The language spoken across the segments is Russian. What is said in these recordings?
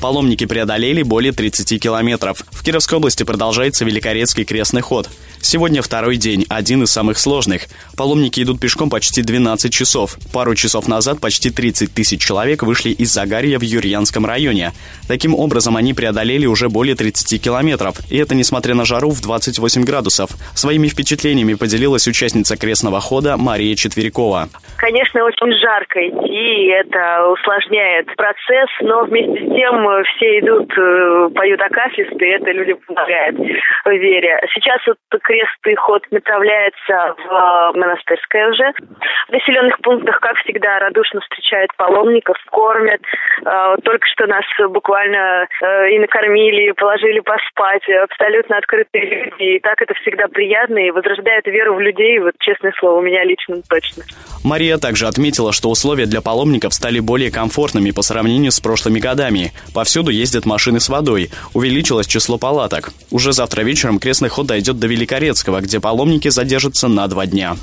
Паломники преодолели более 30 километров. В Кировской области продолжается Великорецкий крестный ход. Сегодня второй день, один из самых сложных. Паломники идут пешком почти 12 часов. Пару часов назад почти 30 тысяч человек вышли из Загарья в Юрьянском районе. Таким образом, они преодолели уже более 30 километров. И это несмотря на жару в 28 градусов. Своими впечатлениями поделилась участница крестного хода Мария Четверякова. Конечно, очень жарко идти, и это усложняет процесс, но вместе с тем все идут, э, поют акафисты, и это людям помогает в вере. Сейчас вот крестный ход направляется в монастырское уже. В населенных пунктах, как всегда, радушно встречают паломников, кормят. Э, только что нас буквально э, и накормили, и положили поспать. Абсолютно открытые люди. И так это всегда приятно и возрождает веру в людей. Вот честное слово, у меня лично точно. Мария также отметила, что условия для паломников стали более комфортными по сравнению с прошлыми годами. Повсюду ездят машины с водой. Увеличилось число палаток. Уже завтра вечером крестный ход дойдет до Великорецкого, где паломники задержатся на два дня.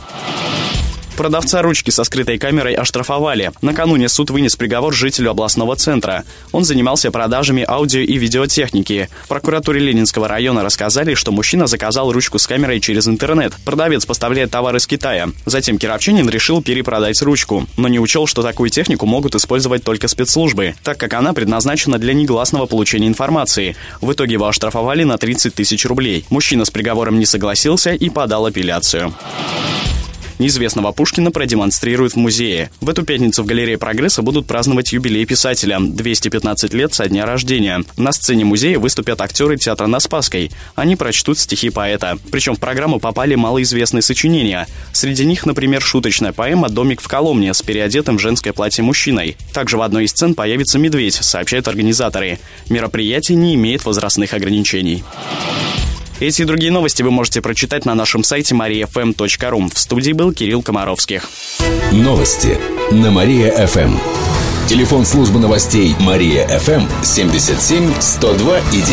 Продавца ручки со скрытой камерой оштрафовали. Накануне суд вынес приговор жителю областного центра. Он занимался продажами аудио и видеотехники. В прокуратуре Ленинского района рассказали, что мужчина заказал ручку с камерой через интернет. Продавец поставляет товар из Китая. Затем кировчанин решил перепродать ручку, но не учел, что такую технику могут использовать только спецслужбы, так как она предназначена для негласного получения информации. В итоге его оштрафовали на 30 тысяч рублей. Мужчина с приговором не согласился и подал апелляцию. Неизвестного Пушкина продемонстрируют в музее. В эту пятницу в галерее «Прогресса» будут праздновать юбилей писателя – 215 лет со дня рождения. На сцене музея выступят актеры театра на Спасской. Они прочтут стихи поэта. Причем в программу попали малоизвестные сочинения. Среди них, например, шуточная поэма «Домик в Коломне» с переодетым в женское платье мужчиной. Также в одной из сцен появится медведь, сообщают организаторы. Мероприятие не имеет возрастных ограничений. Эти и другие новости вы можете прочитать на нашем сайте mariafm.ru. В студии был Кирилл Комаровских. Новости на Мария-ФМ. Телефон службы новостей Мария-ФМ 77 102 и 9.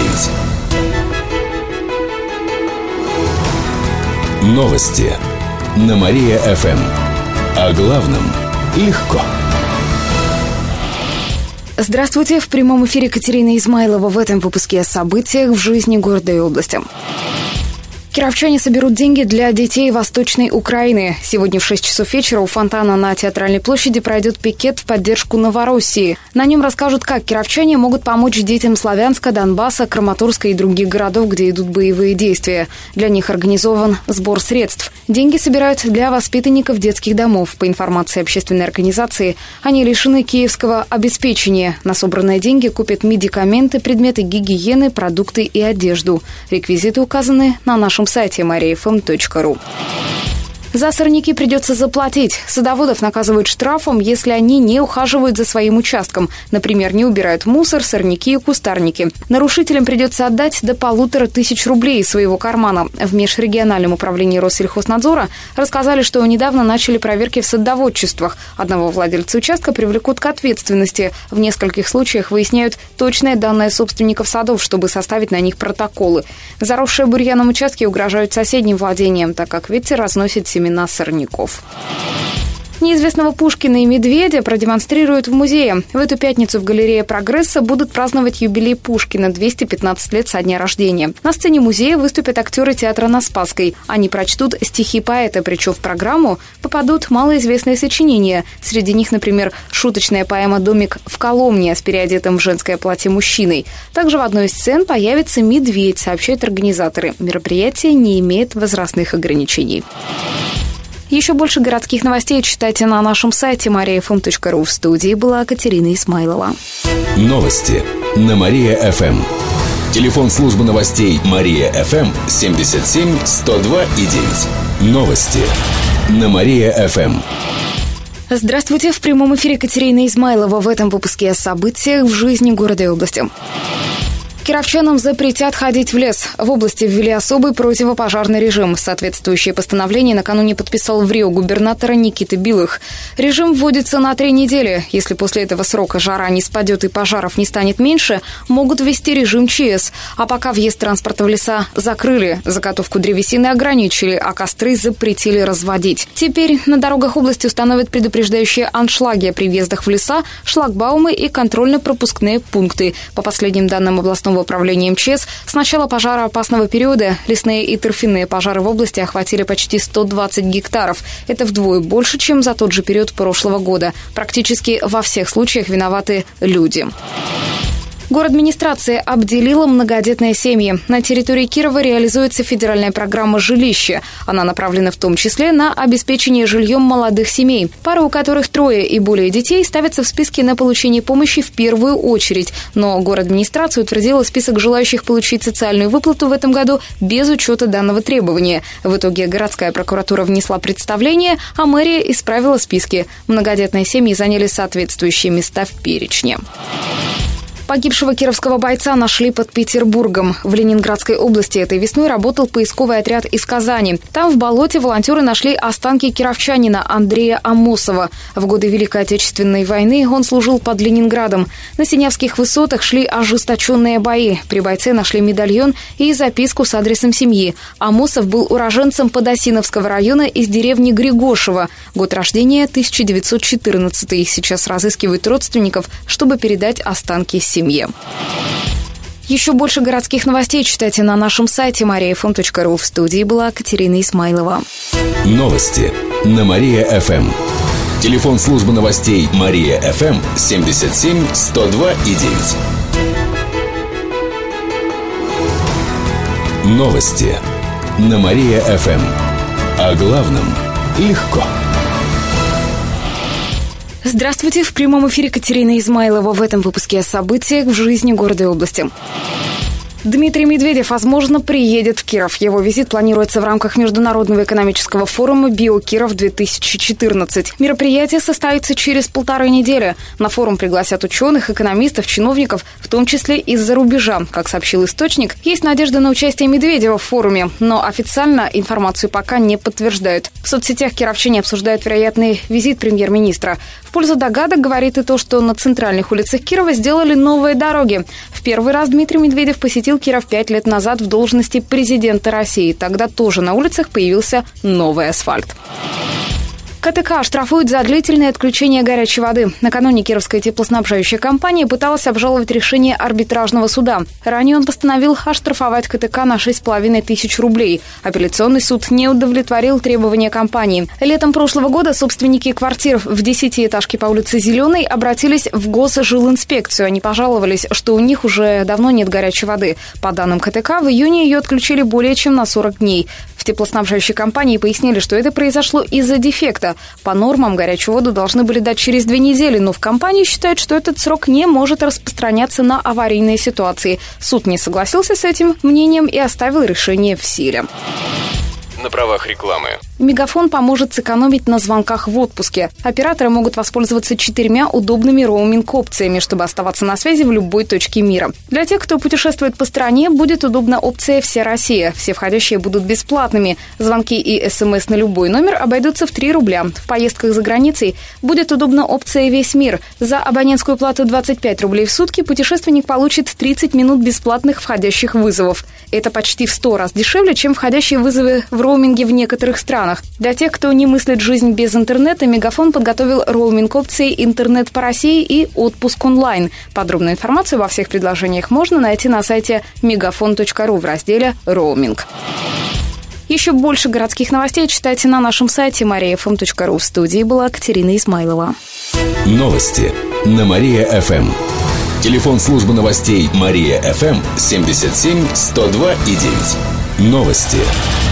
Новости на Мария-ФМ. О главном легко. Здравствуйте! В прямом эфире Катерина Измайлова в этом выпуске о событиях в жизни города и области. Кировчане соберут деньги для детей Восточной Украины. Сегодня в 6 часов вечера у фонтана на Театральной площади пройдет пикет в поддержку Новороссии. На нем расскажут, как кировчане могут помочь детям Славянска, Донбасса, Краматорска и других городов, где идут боевые действия. Для них организован сбор средств. Деньги собирают для воспитанников детских домов. По информации общественной организации, они лишены киевского обеспечения. На собранные деньги купят медикаменты, предметы гигиены, продукты и одежду. Реквизиты указаны на нашем нашем сайте mariafm.ru. За сорняки придется заплатить. Садоводов наказывают штрафом, если они не ухаживают за своим участком. Например, не убирают мусор, сорняки и кустарники. Нарушителям придется отдать до полутора тысяч рублей из своего кармана. В межрегиональном управлении Россельхознадзора рассказали, что недавно начали проверки в садоводчествах. Одного владельца участка привлекут к ответственности. В нескольких случаях выясняют точные данные собственников садов, чтобы составить на них протоколы. Заросшие бурьяном участки угрожают соседним владениям, так как ветер разносит семена семена сорняков. Неизвестного Пушкина и Медведя продемонстрируют в музее. В эту пятницу в галерее «Прогресса» будут праздновать юбилей Пушкина – 215 лет со дня рождения. На сцене музея выступят актеры театра на Спасской. Они прочтут стихи поэта, причем в программу попадут малоизвестные сочинения. Среди них, например, шуточная поэма «Домик в Коломне» с переодетым в женское платье мужчиной. Также в одной из сцен появится медведь, сообщают организаторы. Мероприятие не имеет возрастных ограничений. Еще больше городских новостей читайте на нашем сайте mariafm.ru. В студии была Катерина Исмайлова. Новости на Мария-ФМ. Телефон службы новостей Мария-ФМ 77 102 и 9. Новости на Мария-ФМ. Здравствуйте! В прямом эфире Катерина Измайлова в этом выпуске о событиях в жизни города и области. Кировчанам запретят ходить в лес. В области ввели особый противопожарный режим. Соответствующее постановление накануне подписал в Рио губернатора Никита Билых. Режим вводится на три недели. Если после этого срока жара не спадет и пожаров не станет меньше, могут ввести режим ЧС. А пока въезд транспорта в леса закрыли, заготовку древесины ограничили, а костры запретили разводить. Теперь на дорогах области установят предупреждающие аншлаги при въездах в леса, шлагбаумы и контрольно-пропускные пункты. По последним данным областного областного управления МЧС с начала пожароопасного периода лесные и торфяные пожары в области охватили почти 120 гектаров. Это вдвое больше, чем за тот же период прошлого года. Практически во всех случаях виноваты люди. Администрация обделила многодетные семьи. На территории Кирова реализуется федеральная программа «Жилище». Она направлена в том числе на обеспечение жильем молодых семей. Пары, у которых трое и более детей, ставятся в списке на получение помощи в первую очередь. Но администрация утвердила список желающих получить социальную выплату в этом году без учета данного требования. В итоге городская прокуратура внесла представление, а мэрия исправила списки. Многодетные семьи заняли соответствующие места в перечне. Погибшего кировского бойца нашли под Петербургом. В Ленинградской области этой весной работал поисковый отряд из Казани. Там в болоте волонтеры нашли останки кировчанина Андрея Амосова. В годы Великой Отечественной войны он служил под Ленинградом. На Синявских высотах шли ожесточенные бои. При бойце нашли медальон и записку с адресом семьи. Амосов был уроженцем Подосиновского района из деревни Григошева. Год рождения 1914. Сейчас разыскивают родственников, чтобы передать останки семьи семье. Еще больше городских новостей читайте на нашем сайте mariafm.ru. В студии была Катерина Исмайлова. Новости на Мария-ФМ. Телефон службы новостей Мария-ФМ 77 102 и 9. Новости на Мария-ФМ. О главном легко. Здравствуйте! В прямом эфире Катерина Измайлова в этом выпуске о событиях в жизни города и области. Дмитрий Медведев, возможно, приедет в Киров. Его визит планируется в рамках Международного экономического форума «Биокиров-2014». Мероприятие состоится через полторы недели. На форум пригласят ученых, экономистов, чиновников, в том числе из-за рубежа. Как сообщил источник, есть надежда на участие Медведева в форуме, но официально информацию пока не подтверждают. В соцсетях кировчане обсуждают вероятный визит премьер-министра. В пользу догадок говорит и то, что на центральных улицах Кирова сделали новые дороги. В первый раз Дмитрий Медведев посетил Киров пять лет назад в должности президента России. Тогда тоже на улицах появился новый асфальт. КТК штрафуют за длительное отключение горячей воды. Накануне Кировская теплоснабжающая компания пыталась обжаловать решение арбитражного суда. Ранее он постановил оштрафовать КТК на 6,5 тысяч рублей. Апелляционный суд не удовлетворил требования компании. Летом прошлого года собственники квартир в десятиэтажке по улице Зеленой обратились в госжилинспекцию. Они пожаловались, что у них уже давно нет горячей воды. По данным КТК, в июне ее отключили более чем на 40 дней. В теплоснабжающей компании пояснили, что это произошло из-за дефекта. По нормам горячую воду должны были дать через две недели, но в компании считают, что этот срок не может распространяться на аварийные ситуации. Суд не согласился с этим мнением и оставил решение в силе на правах рекламы. Мегафон поможет сэкономить на звонках в отпуске. Операторы могут воспользоваться четырьмя удобными роуминг-опциями, чтобы оставаться на связи в любой точке мира. Для тех, кто путешествует по стране, будет удобна опция «Вся Россия». Все входящие будут бесплатными. Звонки и СМС на любой номер обойдутся в 3 рубля. В поездках за границей будет удобна опция «Весь мир». За абонентскую плату 25 рублей в сутки путешественник получит 30 минут бесплатных входящих вызовов. Это почти в 100 раз дешевле, чем входящие вызовы в роуминге в некоторых странах. Для тех, кто не мыслит жизнь без интернета, Мегафон подготовил роуминг опции «Интернет по России» и «Отпуск онлайн». Подробную информацию во всех предложениях можно найти на сайте megafon.ru в разделе «Роуминг». Еще больше городских новостей читайте на нашем сайте mariafm.ru. В студии была Катерина Измайлова. Новости на Мария-ФМ. Телефон службы новостей Мария-ФМ 77 102 и 9. Новости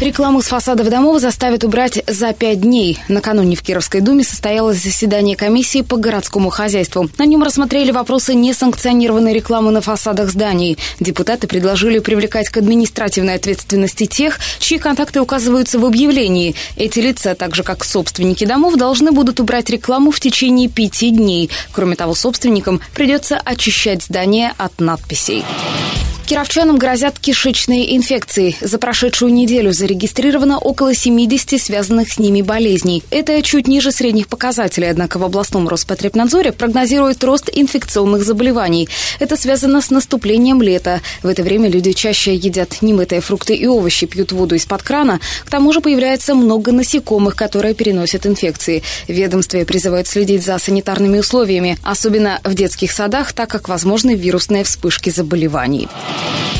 Рекламу с фасадов домов заставят убрать за пять дней. Накануне в Кировской думе состоялось заседание комиссии по городскому хозяйству. На нем рассмотрели вопросы несанкционированной рекламы на фасадах зданий. Депутаты предложили привлекать к административной ответственности тех, чьи контакты указываются в объявлении. Эти лица, так же как собственники домов, должны будут убрать рекламу в течение пяти дней. Кроме того, собственникам придется очищать здание от надписей. Кировчанам грозят кишечные инфекции. За прошедшую неделю зарегистрировано около 70 связанных с ними болезней. Это чуть ниже средних показателей, однако в областном Роспотребнадзоре прогнозирует рост инфекционных заболеваний. Это связано с наступлением лета. В это время люди чаще едят немытые фрукты и овощи, пьют воду из-под крана. К тому же появляется много насекомых, которые переносят инфекции. Ведомстве призывают следить за санитарными условиями, особенно в детских садах, так как возможны вирусные вспышки заболеваний.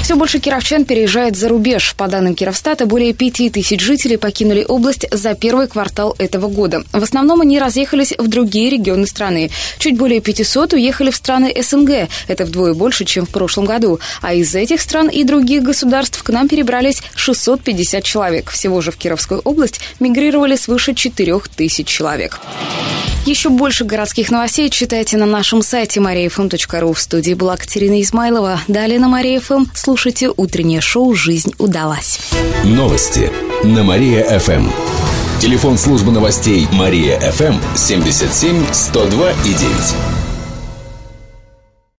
Все больше кировчан переезжает за рубеж. По данным Кировстата, более пяти тысяч жителей покинули область за первый квартал этого года. В основном они разъехались в другие регионы страны. Чуть более 500 уехали в страны СНГ. Это вдвое больше, чем в прошлом году. А из этих стран и других государств к нам перебрались 650 человек. Всего же в Кировскую область мигрировали свыше 4 тысяч человек. Еще больше городских новостей читайте на нашем сайте mariafm.ru. В студии была Катерина Измайлова. Далее на Мария ФМ слушайте утреннее шоу «Жизнь удалась». Новости на Мария-ФМ. Телефон службы новостей Мария-ФМ 77 102 и 9.